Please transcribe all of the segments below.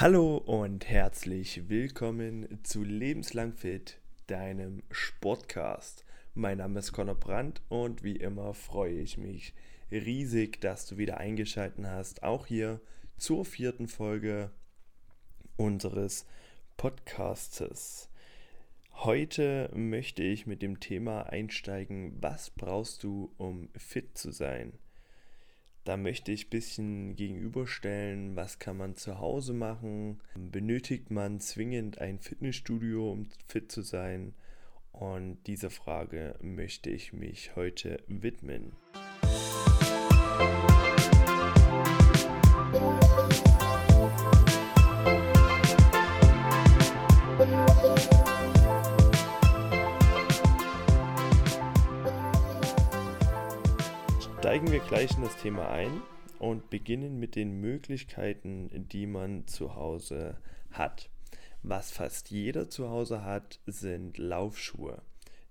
Hallo und herzlich willkommen zu Lebenslang Fit, deinem Sportcast. Mein Name ist Conor Brandt und wie immer freue ich mich riesig, dass du wieder eingeschaltet hast, auch hier zur vierten Folge unseres Podcastes. Heute möchte ich mit dem Thema einsteigen, was brauchst du, um fit zu sein? Da möchte ich ein bisschen gegenüberstellen, was kann man zu Hause machen? Benötigt man zwingend ein Fitnessstudio, um fit zu sein? Und dieser Frage möchte ich mich heute widmen. Steigen wir gleich in das Thema ein und beginnen mit den Möglichkeiten, die man zu Hause hat. Was fast jeder zu Hause hat, sind Laufschuhe.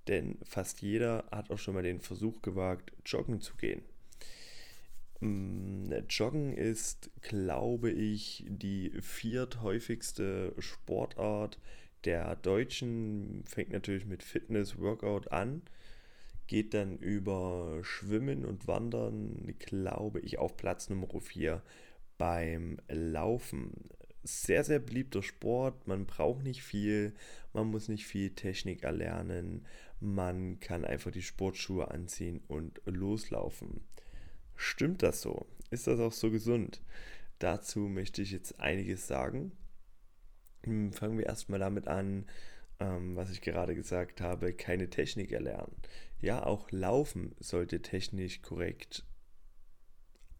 Denn fast jeder hat auch schon mal den Versuch gewagt, joggen zu gehen. Mm, joggen ist, glaube ich, die vierthäufigste Sportart der Deutschen. Fängt natürlich mit Fitness, Workout an geht dann über Schwimmen und Wandern, glaube ich, auf Platz Nummer 4 beim Laufen. Sehr, sehr beliebter Sport. Man braucht nicht viel, man muss nicht viel Technik erlernen. Man kann einfach die Sportschuhe anziehen und loslaufen. Stimmt das so? Ist das auch so gesund? Dazu möchte ich jetzt einiges sagen. Hm, fangen wir erstmal damit an, ähm, was ich gerade gesagt habe, keine Technik erlernen. Ja, auch Laufen sollte technisch korrekt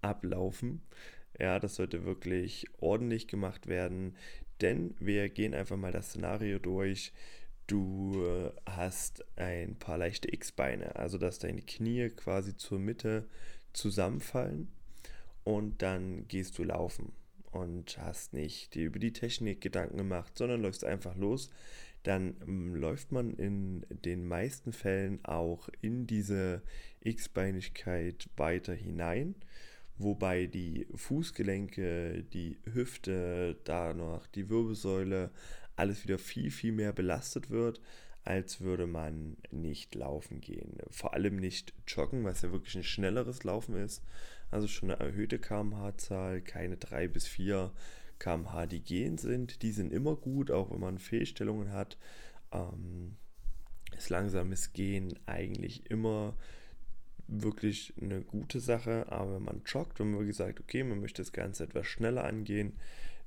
ablaufen. Ja, das sollte wirklich ordentlich gemacht werden, denn wir gehen einfach mal das Szenario durch. Du äh, hast ein paar leichte X-Beine, also dass deine Knie quasi zur Mitte zusammenfallen und dann gehst du laufen und hast nicht dir über die Technik Gedanken gemacht, sondern läufst einfach los dann ähm, läuft man in den meisten Fällen auch in diese X-Beinigkeit weiter hinein, wobei die Fußgelenke, die Hüfte, danach die Wirbelsäule, alles wieder viel, viel mehr belastet wird, als würde man nicht laufen gehen. Vor allem nicht joggen, was ja wirklich ein schnelleres Laufen ist. Also schon eine erhöhte kmh-Zahl, keine 3 bis 4 kmh, die gehen sind, die sind immer gut, auch wenn man Fehlstellungen hat. Ähm, ist langsames Gehen eigentlich immer wirklich eine gute Sache, aber wenn man joggt und man gesagt, okay, man möchte das Ganze etwas schneller angehen,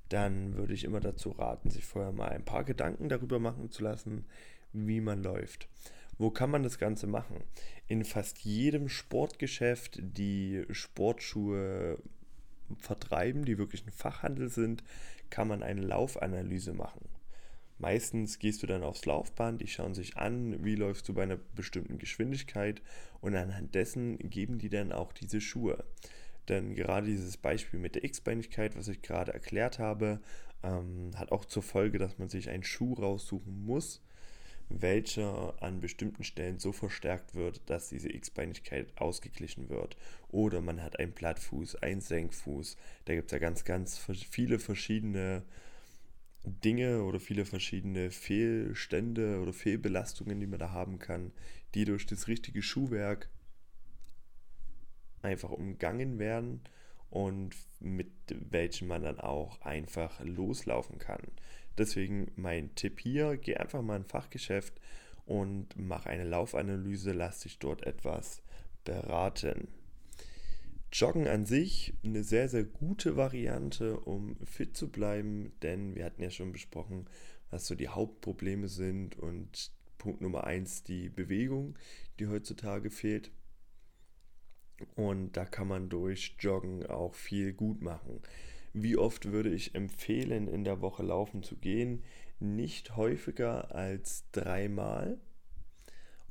dann würde ich immer dazu raten, sich vorher mal ein paar Gedanken darüber machen zu lassen, wie man läuft. Wo kann man das Ganze machen? In fast jedem Sportgeschäft, die Sportschuhe vertreiben, die wirklich ein Fachhandel sind, kann man eine Laufanalyse machen. Meistens gehst du dann aufs Laufband, die schauen sich an, wie läufst du bei einer bestimmten Geschwindigkeit und anhand dessen geben die dann auch diese Schuhe. Denn gerade dieses Beispiel mit der X-Beinigkeit, was ich gerade erklärt habe, ähm, hat auch zur Folge, dass man sich einen Schuh raussuchen muss, welcher an bestimmten Stellen so verstärkt wird, dass diese X-Beinigkeit ausgeglichen wird. Oder man hat einen Plattfuß, einen Senkfuß. Da gibt es ja ganz, ganz viele verschiedene Dinge oder viele verschiedene Fehlstände oder Fehlbelastungen, die man da haben kann, die durch das richtige Schuhwerk einfach umgangen werden und mit welchen man dann auch einfach loslaufen kann. Deswegen mein Tipp hier, geh einfach mal in ein Fachgeschäft und mach eine Laufanalyse, lass dich dort etwas beraten. Joggen an sich eine sehr, sehr gute Variante, um fit zu bleiben, denn wir hatten ja schon besprochen, was so die Hauptprobleme sind und Punkt Nummer eins die Bewegung, die heutzutage fehlt. Und da kann man durch Joggen auch viel gut machen. Wie oft würde ich empfehlen, in der Woche laufen zu gehen? Nicht häufiger als dreimal.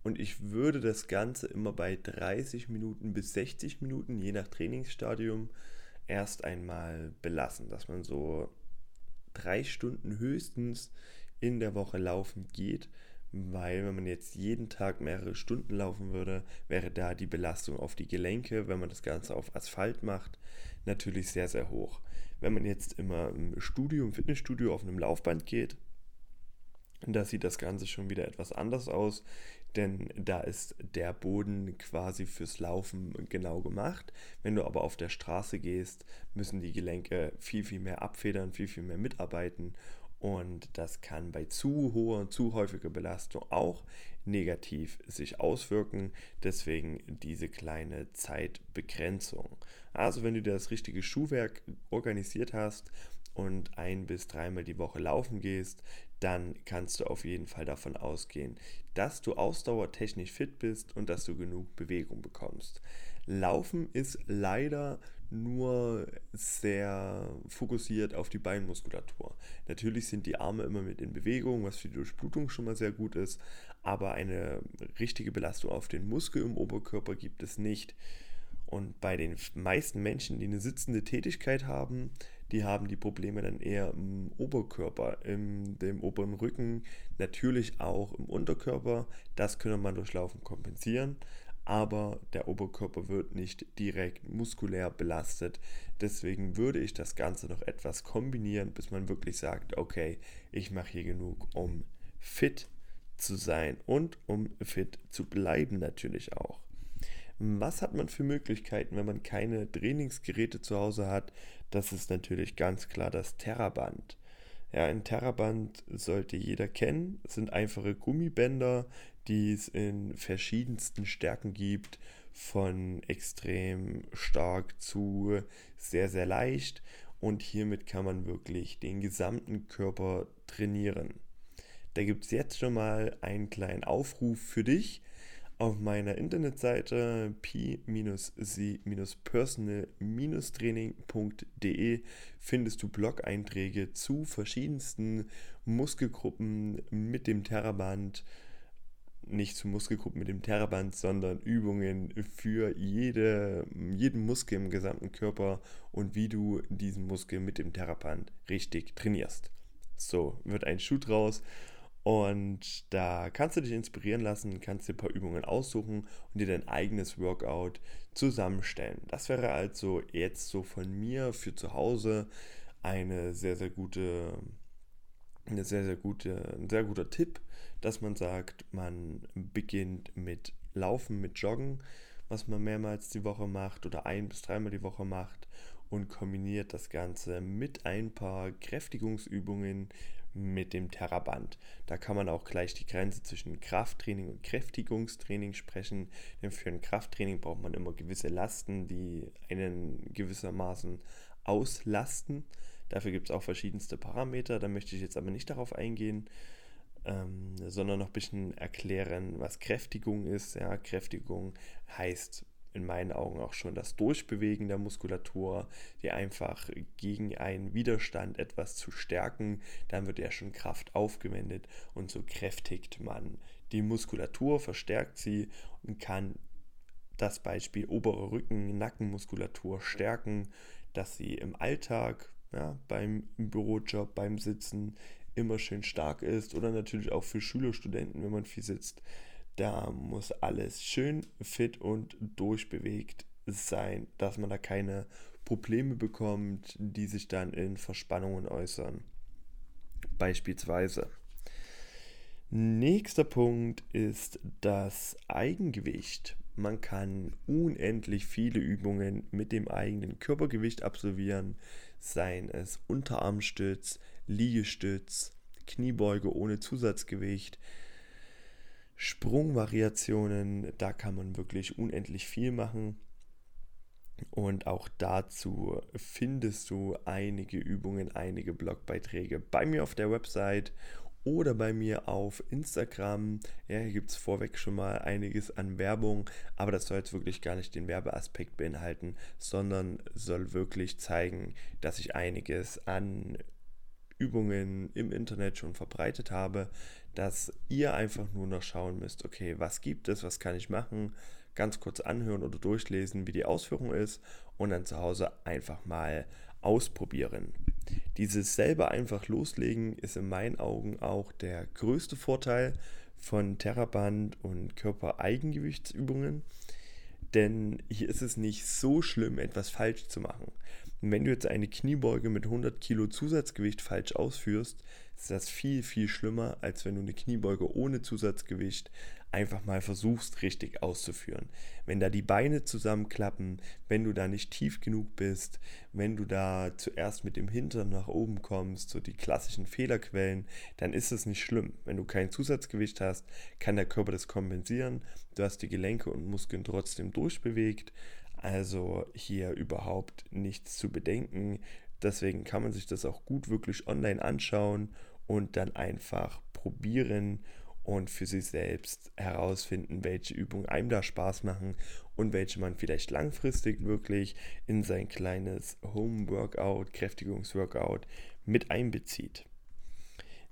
Und ich würde das Ganze immer bei 30 Minuten bis 60 Minuten, je nach Trainingsstadium, erst einmal belassen. Dass man so drei Stunden höchstens in der Woche laufen geht. Weil wenn man jetzt jeden Tag mehrere Stunden laufen würde, wäre da die Belastung auf die Gelenke, wenn man das Ganze auf Asphalt macht, natürlich sehr, sehr hoch. Wenn man jetzt immer im Studio, im Fitnessstudio auf einem Laufband geht, da sieht das Ganze schon wieder etwas anders aus, denn da ist der Boden quasi fürs Laufen genau gemacht. Wenn du aber auf der Straße gehst, müssen die Gelenke viel, viel mehr abfedern, viel, viel mehr mitarbeiten und das kann bei zu hoher, zu häufiger Belastung auch negativ sich auswirken. Deswegen diese kleine Zeitbegrenzung. Also wenn du das richtige Schuhwerk organisiert hast und ein bis dreimal die Woche laufen gehst, dann kannst du auf jeden Fall davon ausgehen, dass du ausdauertechnisch fit bist und dass du genug Bewegung bekommst. Laufen ist leider nur sehr fokussiert auf die Beinmuskulatur. Natürlich sind die Arme immer mit in Bewegung, was für die Durchblutung schon mal sehr gut ist, aber eine richtige Belastung auf den Muskel im Oberkörper gibt es nicht. Und bei den meisten Menschen, die eine sitzende Tätigkeit haben, die haben die Probleme dann eher im Oberkörper, im dem oberen Rücken, natürlich auch im Unterkörper. Das können man durch Laufen kompensieren aber der Oberkörper wird nicht direkt muskulär belastet. Deswegen würde ich das Ganze noch etwas kombinieren, bis man wirklich sagt, okay, ich mache hier genug, um fit zu sein und um fit zu bleiben natürlich auch. Was hat man für Möglichkeiten, wenn man keine Trainingsgeräte zu Hause hat? Das ist natürlich ganz klar das Terraband. Ja, ein Terraband sollte jeder kennen. Es sind einfache Gummibänder, die es in verschiedensten Stärken gibt, von extrem stark zu sehr, sehr leicht. Und hiermit kann man wirklich den gesamten Körper trainieren. Da gibt es jetzt schon mal einen kleinen Aufruf für dich. Auf meiner Internetseite p-c-personal-training.de findest du Blog-Einträge zu verschiedensten Muskelgruppen mit dem Terraband nicht zu Muskelgruppen mit dem Terraband, sondern Übungen für jede, jeden Muskel im gesamten Körper und wie du diesen Muskel mit dem Terraband richtig trainierst. So wird ein Schuh draus und da kannst du dich inspirieren lassen, kannst dir ein paar Übungen aussuchen und dir dein eigenes Workout zusammenstellen. Das wäre also jetzt so von mir für zu Hause eine sehr, sehr gute, eine sehr, sehr gute, ein sehr guter Tipp dass man sagt, man beginnt mit Laufen, mit Joggen, was man mehrmals die Woche macht oder ein bis dreimal die Woche macht und kombiniert das Ganze mit ein paar Kräftigungsübungen mit dem Terraband. Da kann man auch gleich die Grenze zwischen Krafttraining und Kräftigungstraining sprechen, denn für ein Krafttraining braucht man immer gewisse Lasten, die einen gewissermaßen auslasten. Dafür gibt es auch verschiedenste Parameter, da möchte ich jetzt aber nicht darauf eingehen ähm, sondern noch ein bisschen erklären, was Kräftigung ist. Ja, Kräftigung heißt in meinen Augen auch schon das Durchbewegen der Muskulatur, die einfach gegen einen Widerstand etwas zu stärken, dann wird ja schon Kraft aufgewendet und so kräftigt man die Muskulatur, verstärkt sie und kann das Beispiel obere Rücken, Nackenmuskulatur stärken, dass sie im Alltag, ja, beim Bürojob, beim Sitzen immer schön stark ist oder natürlich auch für Schüler, Studenten, wenn man viel sitzt. Da muss alles schön fit und durchbewegt sein, dass man da keine Probleme bekommt, die sich dann in Verspannungen äußern. Beispielsweise. Nächster Punkt ist das Eigengewicht. Man kann unendlich viele Übungen mit dem eigenen Körpergewicht absolvieren, seien es Unterarmstütz, Liegestütz, Kniebeuge ohne Zusatzgewicht, Sprungvariationen, da kann man wirklich unendlich viel machen. Und auch dazu findest du einige Übungen, einige Blogbeiträge bei mir auf der Website oder bei mir auf Instagram. Ja, hier gibt es vorweg schon mal einiges an Werbung, aber das soll jetzt wirklich gar nicht den Werbeaspekt beinhalten, sondern soll wirklich zeigen, dass ich einiges an Übungen im Internet schon verbreitet habe, dass ihr einfach nur noch schauen müsst, okay, was gibt es, was kann ich machen, ganz kurz anhören oder durchlesen, wie die Ausführung ist und dann zu Hause einfach mal ausprobieren. Dieses selber einfach loslegen ist in meinen Augen auch der größte Vorteil von Terraband und Körpereigengewichtsübungen, denn hier ist es nicht so schlimm, etwas falsch zu machen. Wenn du jetzt eine Kniebeuge mit 100 Kilo Zusatzgewicht falsch ausführst, ist das viel, viel schlimmer, als wenn du eine Kniebeuge ohne Zusatzgewicht einfach mal versuchst, richtig auszuführen. Wenn da die Beine zusammenklappen, wenn du da nicht tief genug bist, wenn du da zuerst mit dem Hintern nach oben kommst, so die klassischen Fehlerquellen, dann ist es nicht schlimm. Wenn du kein Zusatzgewicht hast, kann der Körper das kompensieren. Du hast die Gelenke und Muskeln trotzdem durchbewegt. Also hier überhaupt nichts zu bedenken. Deswegen kann man sich das auch gut wirklich online anschauen und dann einfach probieren und für sich selbst herausfinden, welche Übungen einem da Spaß machen und welche man vielleicht langfristig wirklich in sein kleines Home-Workout, Kräftigungsworkout mit einbezieht.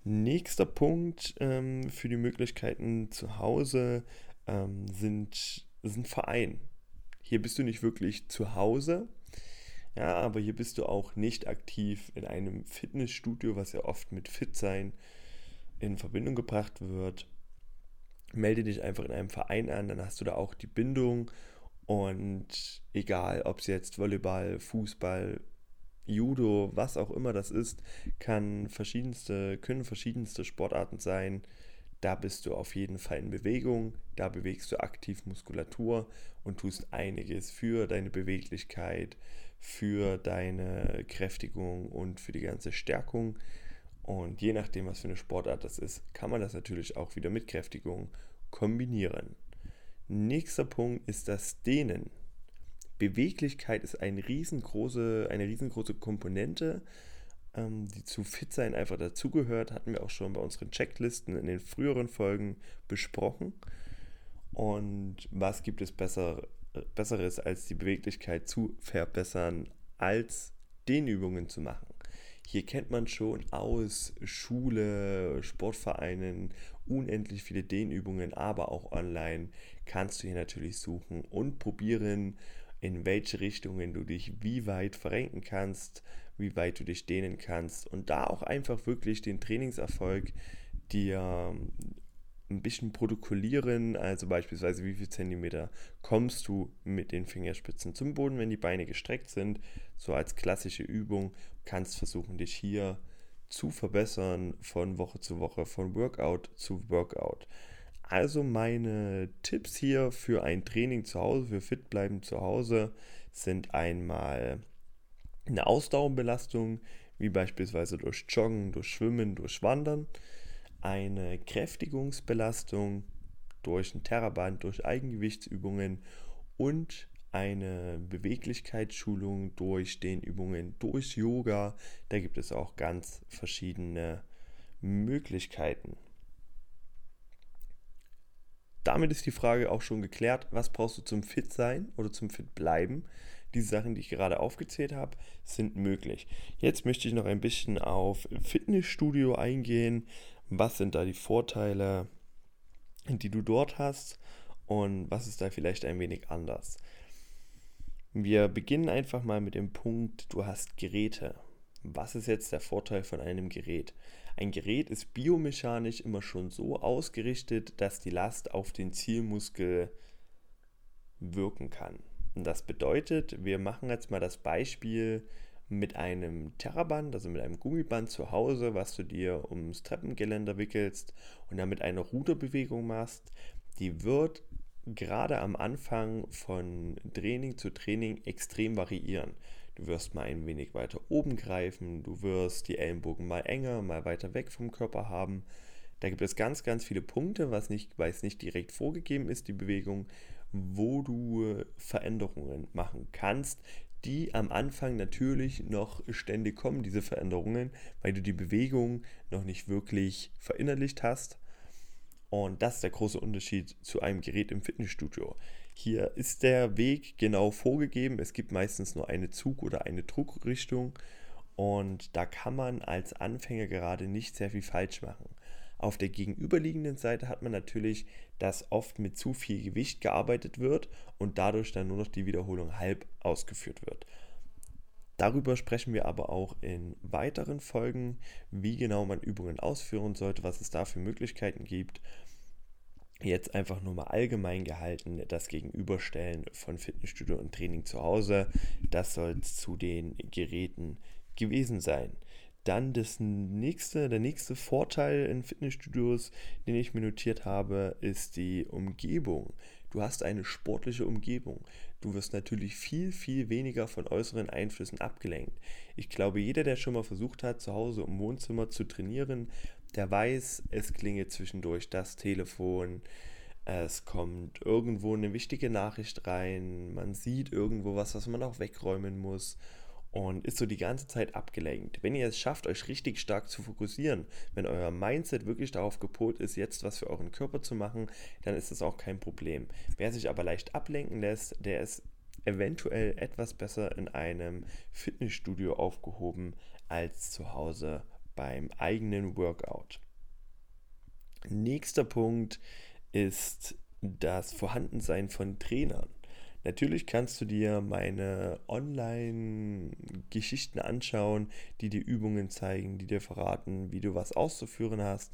Nächster Punkt ähm, für die Möglichkeiten zu Hause ähm, sind, sind Verein. Hier bist du nicht wirklich zu Hause, ja, aber hier bist du auch nicht aktiv in einem Fitnessstudio, was ja oft mit Fit sein in Verbindung gebracht wird. Melde dich einfach in einem Verein an, dann hast du da auch die Bindung und egal, ob es jetzt Volleyball, Fußball, Judo, was auch immer das ist, kann verschiedenste, können verschiedenste Sportarten sein. Da bist du auf jeden Fall in Bewegung, da bewegst du aktiv Muskulatur und tust einiges für deine Beweglichkeit, für deine Kräftigung und für die ganze Stärkung. Und je nachdem, was für eine Sportart das ist, kann man das natürlich auch wieder mit Kräftigung kombinieren. Nächster Punkt ist das Dehnen. Beweglichkeit ist eine riesengroße, eine riesengroße Komponente, ähm, die zu Fitsein einfach dazugehört. Hatten wir auch schon bei unseren Checklisten in den früheren Folgen besprochen. Und was gibt es besser, Besseres, als die Beweglichkeit zu verbessern, als Dehnübungen zu machen? Hier kennt man schon aus Schule, Sportvereinen unendlich viele Dehnübungen, aber auch online kannst du hier natürlich suchen und probieren, in welche Richtungen du dich wie weit verrenken kannst, wie weit du dich dehnen kannst und da auch einfach wirklich den Trainingserfolg dir ein bisschen protokollieren, also beispielsweise wie viel Zentimeter kommst du mit den Fingerspitzen zum Boden, wenn die Beine gestreckt sind, so als klassische Übung, kannst versuchen dich hier zu verbessern von Woche zu Woche, von Workout zu Workout. Also meine Tipps hier für ein Training zu Hause, für fit bleiben zu Hause, sind einmal eine Ausdauerbelastung, wie beispielsweise durch Joggen, durch Schwimmen, durch Wandern eine Kräftigungsbelastung durch ein Terraband, durch Eigengewichtsübungen und eine Beweglichkeitsschulung durch den Übungen, durch Yoga. Da gibt es auch ganz verschiedene Möglichkeiten. Damit ist die Frage auch schon geklärt, was brauchst du zum Fit sein oder zum Fit bleiben? Die Sachen, die ich gerade aufgezählt habe, sind möglich. Jetzt möchte ich noch ein bisschen auf Fitnessstudio eingehen, was sind da die Vorteile, die du dort hast und was ist da vielleicht ein wenig anders. Wir beginnen einfach mal mit dem Punkt, du hast Geräte. Was ist jetzt der Vorteil von einem Gerät? Ein Gerät ist biomechanisch immer schon so ausgerichtet, dass die Last auf den Zielmuskel wirken kann. Das bedeutet, wir machen jetzt mal das Beispiel, mit einem Terraband, also mit einem Gummiband zu Hause, was du dir ums Treppengeländer wickelst und damit eine Ruderbewegung machst, die wird gerade am Anfang von Training zu Training extrem variieren. Du wirst mal ein wenig weiter oben greifen, du wirst die Ellenbogen mal enger, mal weiter weg vom Körper haben. Da gibt es ganz, ganz viele Punkte, was nicht, weil es nicht direkt vorgegeben ist, die Bewegung, wo du Veränderungen machen kannst, die am Anfang natürlich noch ständig kommen, diese Veränderungen, weil du die Bewegung noch nicht wirklich verinnerlicht hast. Und das ist der große Unterschied zu einem Gerät im Fitnessstudio. Hier ist der Weg genau vorgegeben. Es gibt meistens nur eine Zug- oder eine Druckrichtung. Und da kann man als Anfänger gerade nicht sehr viel falsch machen. Auf der gegenüberliegenden Seite hat man natürlich, dass oft mit zu viel Gewicht gearbeitet wird und dadurch dann nur noch die Wiederholung halb ausgeführt wird. Darüber sprechen wir aber auch in weiteren Folgen, wie genau man Übungen ausführen sollte, was es da für Möglichkeiten gibt. jetzt einfach nur mal allgemein gehalten das Gegenüberstellen von Fitnessstudio und Training zu Hause. Das soll zu den Geräten gewesen sein. Dann das nächste, der nächste Vorteil in Fitnessstudios, den ich mir notiert habe, ist die Umgebung. Du hast eine sportliche Umgebung. Du wirst natürlich viel, viel weniger von äußeren Einflüssen abgelenkt. Ich glaube, jeder, der schon mal versucht hat, zu Hause im Wohnzimmer zu trainieren, der weiß, es klingelt zwischendurch das Telefon, es kommt irgendwo eine wichtige Nachricht rein, man sieht irgendwo was, was man auch wegräumen muss und ist so die ganze Zeit abgelenkt. Wenn ihr es schafft, euch richtig stark zu fokussieren, wenn euer Mindset wirklich darauf gepolt ist, jetzt was für euren Körper zu machen, dann ist das auch kein Problem. Wer sich aber leicht ablenken lässt, der ist eventuell etwas besser in einem Fitnessstudio aufgehoben als zu Hause beim eigenen Workout. Nächster Punkt ist das Vorhandensein von Trainern. Natürlich kannst du dir meine Online-Geschichten anschauen, die dir Übungen zeigen, die dir verraten, wie du was auszuführen hast.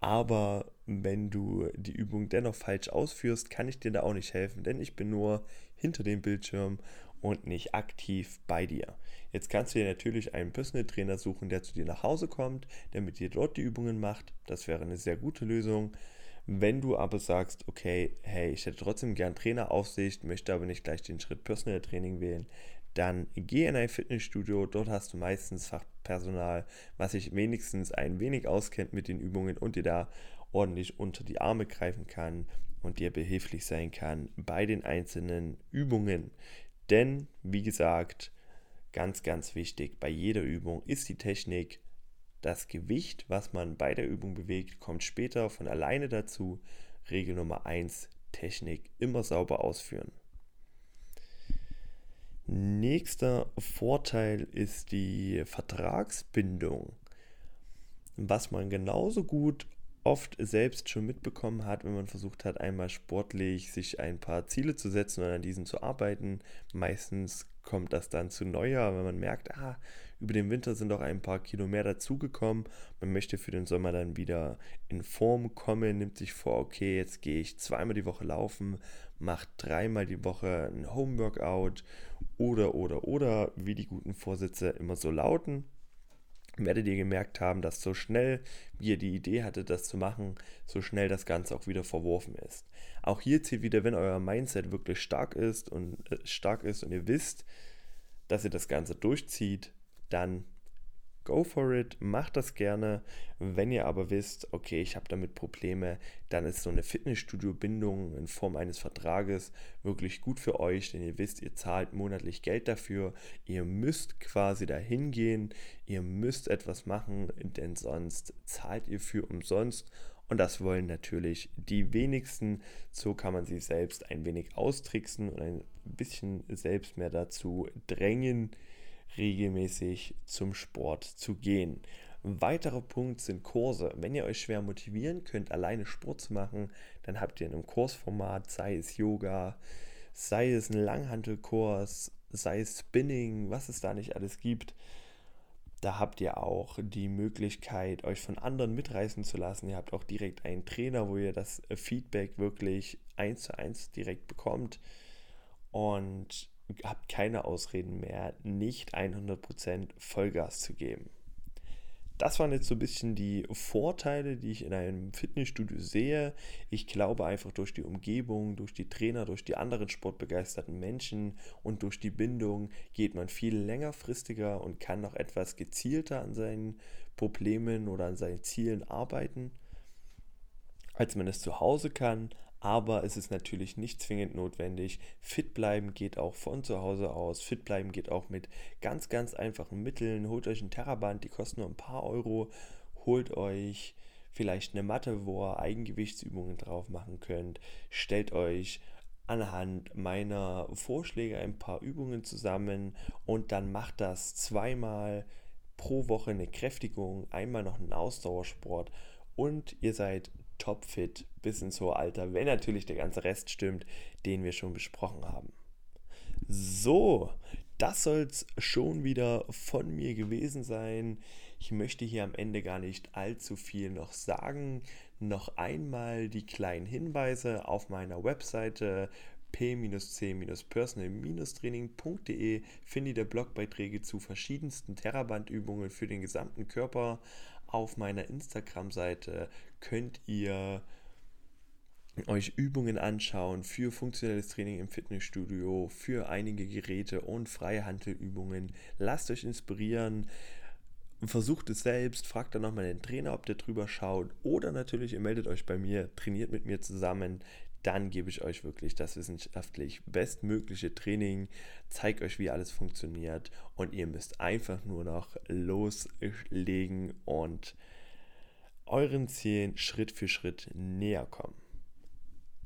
Aber wenn du die Übung dennoch falsch ausführst, kann ich dir da auch nicht helfen, denn ich bin nur hinter dem Bildschirm und nicht aktiv bei dir. Jetzt kannst du dir natürlich einen Personal Trainer suchen, der zu dir nach Hause kommt, der mit dir dort die Übungen macht. Das wäre eine sehr gute Lösung. Wenn du aber sagst, okay, hey, ich hätte trotzdem gern Traineraufsicht, möchte aber nicht gleich den Schritt Personal Training wählen, dann geh in ein Fitnessstudio. Dort hast du meistens Fachpersonal, was sich wenigstens ein wenig auskennt mit den Übungen und dir da ordentlich unter die Arme greifen kann und dir behilflich sein kann bei den einzelnen Übungen. Denn, wie gesagt, ganz, ganz wichtig, bei jeder Übung ist die Technik das Gewicht, was man bei der Übung bewegt, kommt später von alleine dazu. Regel Nummer 1, Technik immer sauber ausführen. Nächster Vorteil ist die Vertragsbindung. Was man genauso gut oft selbst schon mitbekommen hat, wenn man versucht hat, einmal sportlich sich ein paar Ziele zu setzen und an diesen zu arbeiten. Meistens kommt das dann zu Neujahr, wenn man merkt, ah, über den Winter sind auch ein paar Kilo mehr dazugekommen. Man möchte für den Sommer dann wieder in Form kommen, nimmt sich vor, okay, jetzt gehe ich zweimal die Woche laufen, mache dreimal die Woche ein Homeworkout oder, oder, oder, wie die guten Vorsätze immer so lauten werdet ihr gemerkt haben, dass so schnell, wie ihr die Idee hattet, das zu machen, so schnell das Ganze auch wieder verworfen ist. Auch hier zählt wieder, wenn euer Mindset wirklich stark ist und äh, stark ist und ihr wisst, dass ihr das Ganze durchzieht, dann go for it, macht das gerne. Wenn ihr aber wisst, okay, ich habe damit Probleme, dann ist so eine Fitnessstudio-Bindung in Form eines Vertrages wirklich gut für euch, denn ihr wisst, ihr zahlt monatlich Geld dafür. Ihr müsst quasi dahin gehen, ihr müsst etwas machen, denn sonst zahlt ihr für umsonst. Und das wollen natürlich die wenigsten. So kann man sich selbst ein wenig austricksen und ein bisschen selbst mehr dazu drängen, regelmäßig zum Sport zu gehen. Ein weiterer Punkt sind Kurse. Wenn ihr euch schwer motivieren könnt, alleine Sport zu machen, dann habt ihr in einem Kursformat, sei es Yoga, sei es ein Langhantelkurs, sei es Spinning, was es da nicht alles gibt. Da habt ihr auch die Möglichkeit, euch von anderen mitreißen zu lassen. Ihr habt auch direkt einen Trainer, wo ihr das Feedback wirklich eins zu eins direkt bekommt. Und habt keine Ausreden mehr, nicht 100% Vollgas zu geben. Das waren jetzt so ein bisschen die Vorteile, die ich in einem Fitnessstudio sehe. Ich glaube einfach durch die Umgebung, durch die Trainer, durch die anderen sportbegeisterten Menschen und durch die Bindung geht man viel längerfristiger und kann noch etwas gezielter an seinen Problemen oder an seinen Zielen arbeiten, als man es zu Hause kann aber es ist natürlich nicht zwingend notwendig. Fit bleiben geht auch von zu Hause aus. Fit bleiben geht auch mit ganz, ganz einfachen Mitteln. Holt euch ein Terraband, die kosten nur ein paar Euro. Holt euch vielleicht eine Matte, wo ihr Eigengewichtsübungen drauf machen könnt. Stellt euch anhand meiner Vorschläge ein paar Übungen zusammen und dann macht das zweimal pro Woche eine Kräftigung, einmal noch einen Ausdauersport und ihr seid topfit bis ins hohe Alter, wenn natürlich der ganze Rest stimmt, den wir schon besprochen haben. So, das soll es schon wieder von mir gewesen sein. Ich möchte hier am Ende gar nicht allzu viel noch sagen. Noch einmal die kleinen Hinweise auf meiner Webseite p-c-personal-training.de findet ihr Blogbeiträge zu verschiedensten Terrabandübungen für den gesamten Körper. Auf meiner Instagram-Seite könnt ihr euch Übungen anschauen für funktionelles Training im Fitnessstudio, für einige Geräte und freie Handelübungen. Lasst euch inspirieren. Versucht es selbst, fragt dann nochmal den Trainer, ob der drüber schaut. Oder natürlich, ihr meldet euch bei mir, trainiert mit mir zusammen. Dann gebe ich euch wirklich das wissenschaftlich bestmögliche Training, zeige euch, wie alles funktioniert und ihr müsst einfach nur noch loslegen und euren Zielen Schritt für Schritt näher kommen.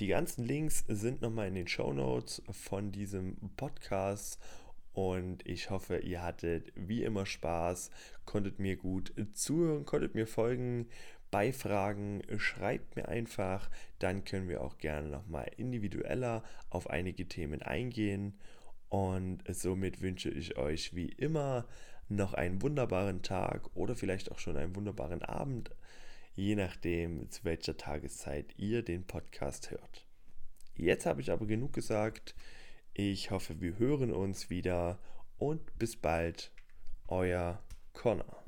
Die ganzen Links sind nochmal in den Show Notes von diesem Podcast und ich hoffe, ihr hattet wie immer Spaß, konntet mir gut zuhören, konntet mir folgen. Bei Fragen schreibt mir einfach, dann können wir auch gerne nochmal individueller auf einige Themen eingehen. Und somit wünsche ich euch wie immer noch einen wunderbaren Tag oder vielleicht auch schon einen wunderbaren Abend je nachdem, zu welcher Tageszeit ihr den Podcast hört. Jetzt habe ich aber genug gesagt. Ich hoffe, wir hören uns wieder und bis bald, euer Connor.